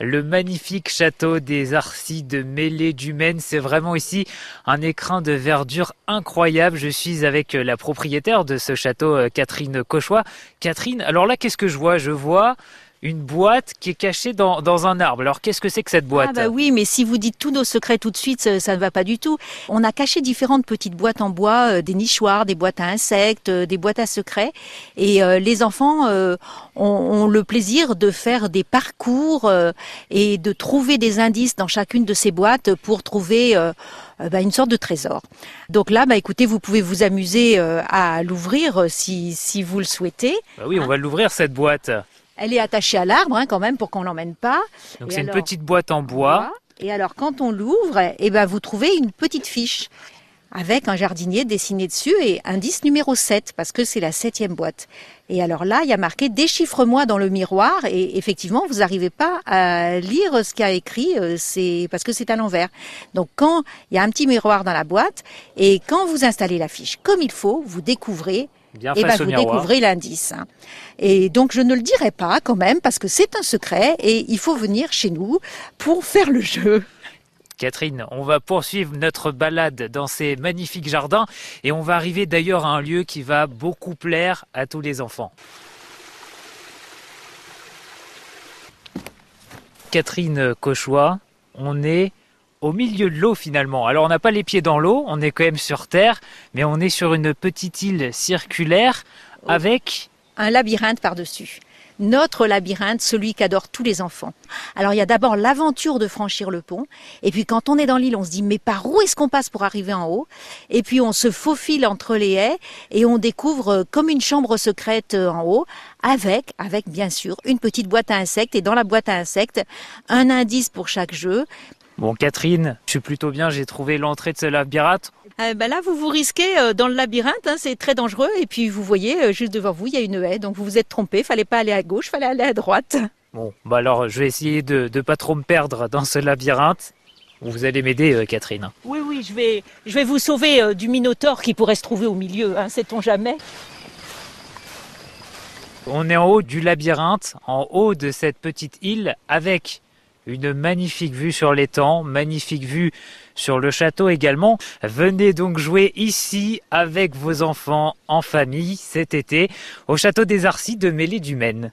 Le magnifique château des Arcis de Mêlée du Maine, c'est vraiment ici un écrin de verdure incroyable. Je suis avec la propriétaire de ce château, euh, Catherine Cauchois. Catherine, alors là, qu'est-ce que je vois? Je vois une boîte qui est cachée dans, dans un arbre. Alors qu'est-ce que c'est que cette boîte Ah bah oui, mais si vous dites tous nos secrets tout de suite, ça, ça ne va pas du tout. On a caché différentes petites boîtes en bois, euh, des nichoirs, des boîtes à insectes, euh, des boîtes à secrets. Et euh, les enfants euh, ont, ont le plaisir de faire des parcours euh, et de trouver des indices dans chacune de ces boîtes pour trouver euh, euh, bah, une sorte de trésor. Donc là, bah, écoutez, vous pouvez vous amuser euh, à l'ouvrir euh, si, si vous le souhaitez. Bah oui, on va l'ouvrir cette boîte. Elle est attachée à l'arbre hein, quand même pour qu'on l'emmène pas. Donc c'est une petite boîte en bois. Et alors, quand on l'ouvre, eh ben, vous trouvez une petite fiche avec un jardinier dessiné dessus et indice numéro 7, parce que c'est la septième boîte. Et alors là, il y a marqué déchiffre-moi dans le miroir, et effectivement, vous n'arrivez pas à lire ce qu'il y a écrit, euh, c'est parce que c'est à l'envers. Donc quand il y a un petit miroir dans la boîte, et quand vous installez la fiche comme il faut, vous découvrez Bien et ben, face au vous miroir. découvrez l'indice. Et donc je ne le dirai pas quand même parce que c'est un secret et il faut venir chez nous pour faire le jeu. Catherine, on va poursuivre notre balade dans ces magnifiques jardins et on va arriver d'ailleurs à un lieu qui va beaucoup plaire à tous les enfants. Catherine Cauchois, on est au milieu de l'eau finalement. Alors on n'a pas les pieds dans l'eau, on est quand même sur terre, mais on est sur une petite île circulaire avec Un labyrinthe par-dessus. Notre labyrinthe, celui qu'adorent tous les enfants. Alors il y a d'abord l'aventure de franchir le pont, et puis quand on est dans l'île, on se dit mais par où est-ce qu'on passe pour arriver en haut? Et puis on se faufile entre les haies et on découvre euh, comme une chambre secrète euh, en haut, avec, avec bien sûr une petite boîte à insectes, et dans la boîte à insectes, un indice pour chaque jeu. Bon Catherine, je suis plutôt bien, j'ai trouvé l'entrée de ce labyrinthe. Euh, ben là, vous vous risquez euh, dans le labyrinthe, hein, c'est très dangereux. Et puis, vous voyez, euh, juste devant vous, il y a une haie. Donc, vous vous êtes trompé. Fallait pas aller à gauche, fallait aller à droite. Bon, bah alors je vais essayer de ne pas trop me perdre dans ce labyrinthe. Vous allez m'aider euh, Catherine. Oui, oui, je vais, je vais vous sauver euh, du minotaure qui pourrait se trouver au milieu. Hein, Sait-on jamais On est en haut du labyrinthe, en haut de cette petite île, avec une magnifique vue sur l'étang, magnifique vue sur le château également. Venez donc jouer ici avec vos enfants en famille cet été au château des Arcis de Mêlée du Maine.